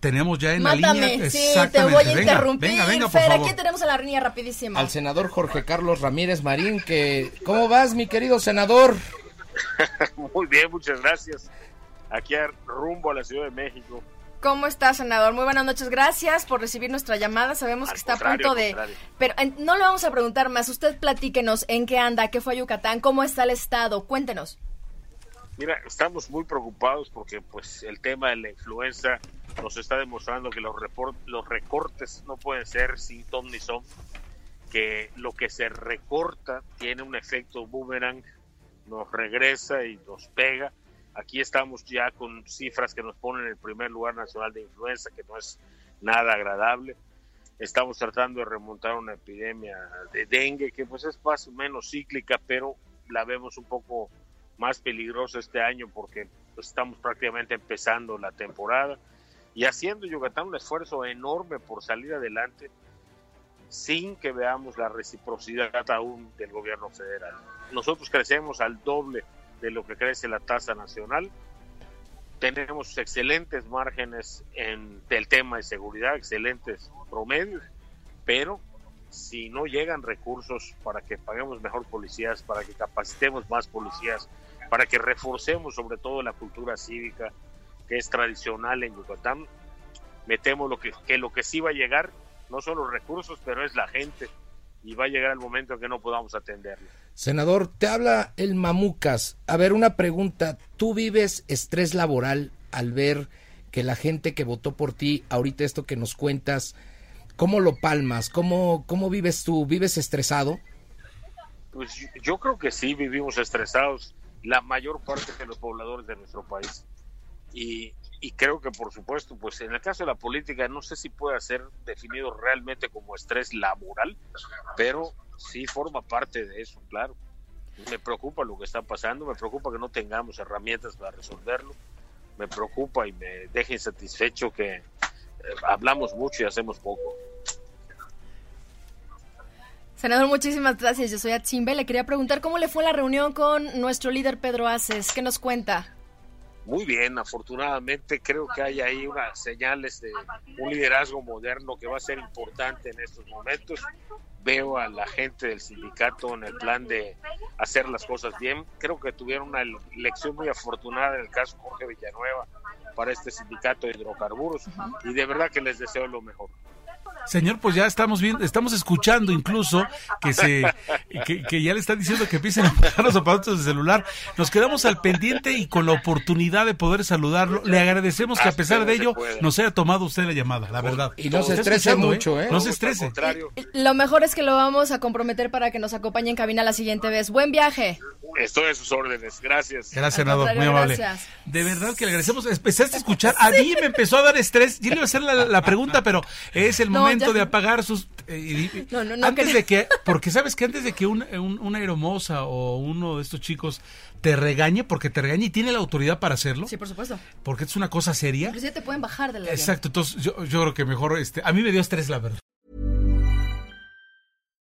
Tenemos ya en la Mátame, línea. sí, te Exactamente. voy a Venga, interrumpir. Venga, venga, por Fer, favor. aquí tenemos a la línea rapidísimo. al senador Jorge Carlos Ramírez Marín, que ¿cómo vas, mi querido senador? Muy bien, muchas gracias. Aquí a rumbo a la Ciudad de México. ¿Cómo está, senador? Muy buenas noches. Gracias por recibir nuestra llamada. Sabemos Al que está a punto de... Pero eh, no le vamos a preguntar más. Usted platíquenos en qué anda, qué fue a Yucatán, cómo está el estado. Cuéntenos. Mira, estamos muy preocupados porque pues el tema de la influenza nos está demostrando que los, report- los recortes no pueden ser sin ton ni son, que lo que se recorta tiene un efecto boomerang, nos regresa y nos pega. Aquí estamos ya con cifras que nos ponen en el primer lugar nacional de influenza, que no es nada agradable. Estamos tratando de remontar una epidemia de dengue que pues es más o menos cíclica, pero la vemos un poco más peligrosa este año porque pues, estamos prácticamente empezando la temporada y haciendo Yucatán un esfuerzo enorme por salir adelante sin que veamos la reciprocidad aún del gobierno federal. Nosotros crecemos al doble de lo que crece la tasa nacional. Tenemos excelentes márgenes en del tema de seguridad, excelentes promedios, pero si no llegan recursos para que paguemos mejor policías, para que capacitemos más policías, para que reforcemos sobre todo la cultura cívica que es tradicional en Yucatán, me temo lo que, que lo que sí va a llegar no son los recursos, pero es la gente y va a llegar el momento en que no podamos atenderlo. Senador, te habla el Mamucas. A ver, una pregunta. ¿Tú vives estrés laboral al ver que la gente que votó por ti, ahorita esto que nos cuentas, ¿cómo lo palmas? ¿Cómo, cómo vives tú? ¿Vives estresado? Pues yo- yo creo que sí vivimos estresados la mayor parte de los pobladores de nuestro país. Y, y creo que por supuesto, pues en el caso de la política no sé si puede ser definido realmente como estrés laboral, pero sí forma parte de eso, claro. Me preocupa lo que está pasando, me preocupa que no tengamos herramientas para resolverlo, me preocupa y me deja insatisfecho que eh, hablamos mucho y hacemos poco. Senador, muchísimas gracias. Yo soy Atzimbe. Le quería preguntar cómo le fue la reunión con nuestro líder Pedro Aces. ¿Qué nos cuenta? Muy bien, afortunadamente creo que hay ahí unas señales de un liderazgo moderno que va a ser importante en estos momentos. Veo a la gente del sindicato en el plan de hacer las cosas bien. Creo que tuvieron una elección muy afortunada en el caso Jorge Villanueva para este sindicato de hidrocarburos y de verdad que les deseo lo mejor. Señor, pues ya estamos viendo, estamos escuchando incluso que se que, que ya le están diciendo que empiecen a pagar los aparatos de celular. Nos quedamos al pendiente y con la oportunidad de poder saludarlo. Le agradecemos que a pesar de ello nos haya tomado usted la llamada, la verdad. Y no se estrese escuchando, mucho, ¿eh? No se Al estrese. contrario, Lo mejor es que lo vamos a comprometer para que nos acompañe en cabina la siguiente vez. Buen viaje. estoy a sus órdenes. Gracias. Gracias, senador, muy amable. gracias. De verdad que le agradecemos. Empezaste a escuchar. A mí me empezó a dar estrés. Yo le iba a hacer la, la pregunta, pero es el No, momento ya. de apagar sus. eh, No, no, no antes de que. Porque sabes que antes de que un, un- una aeromoza o uno de estos chicos te regañe, porque te regañe y tiene la autoridad para hacerlo, Sí, por supuesto. porque es una cosa seria. Inclusive te pueden bajar del avión. Exacto, entonces yo, yo creo que mejor. este A mí me dio estrés, la verdad.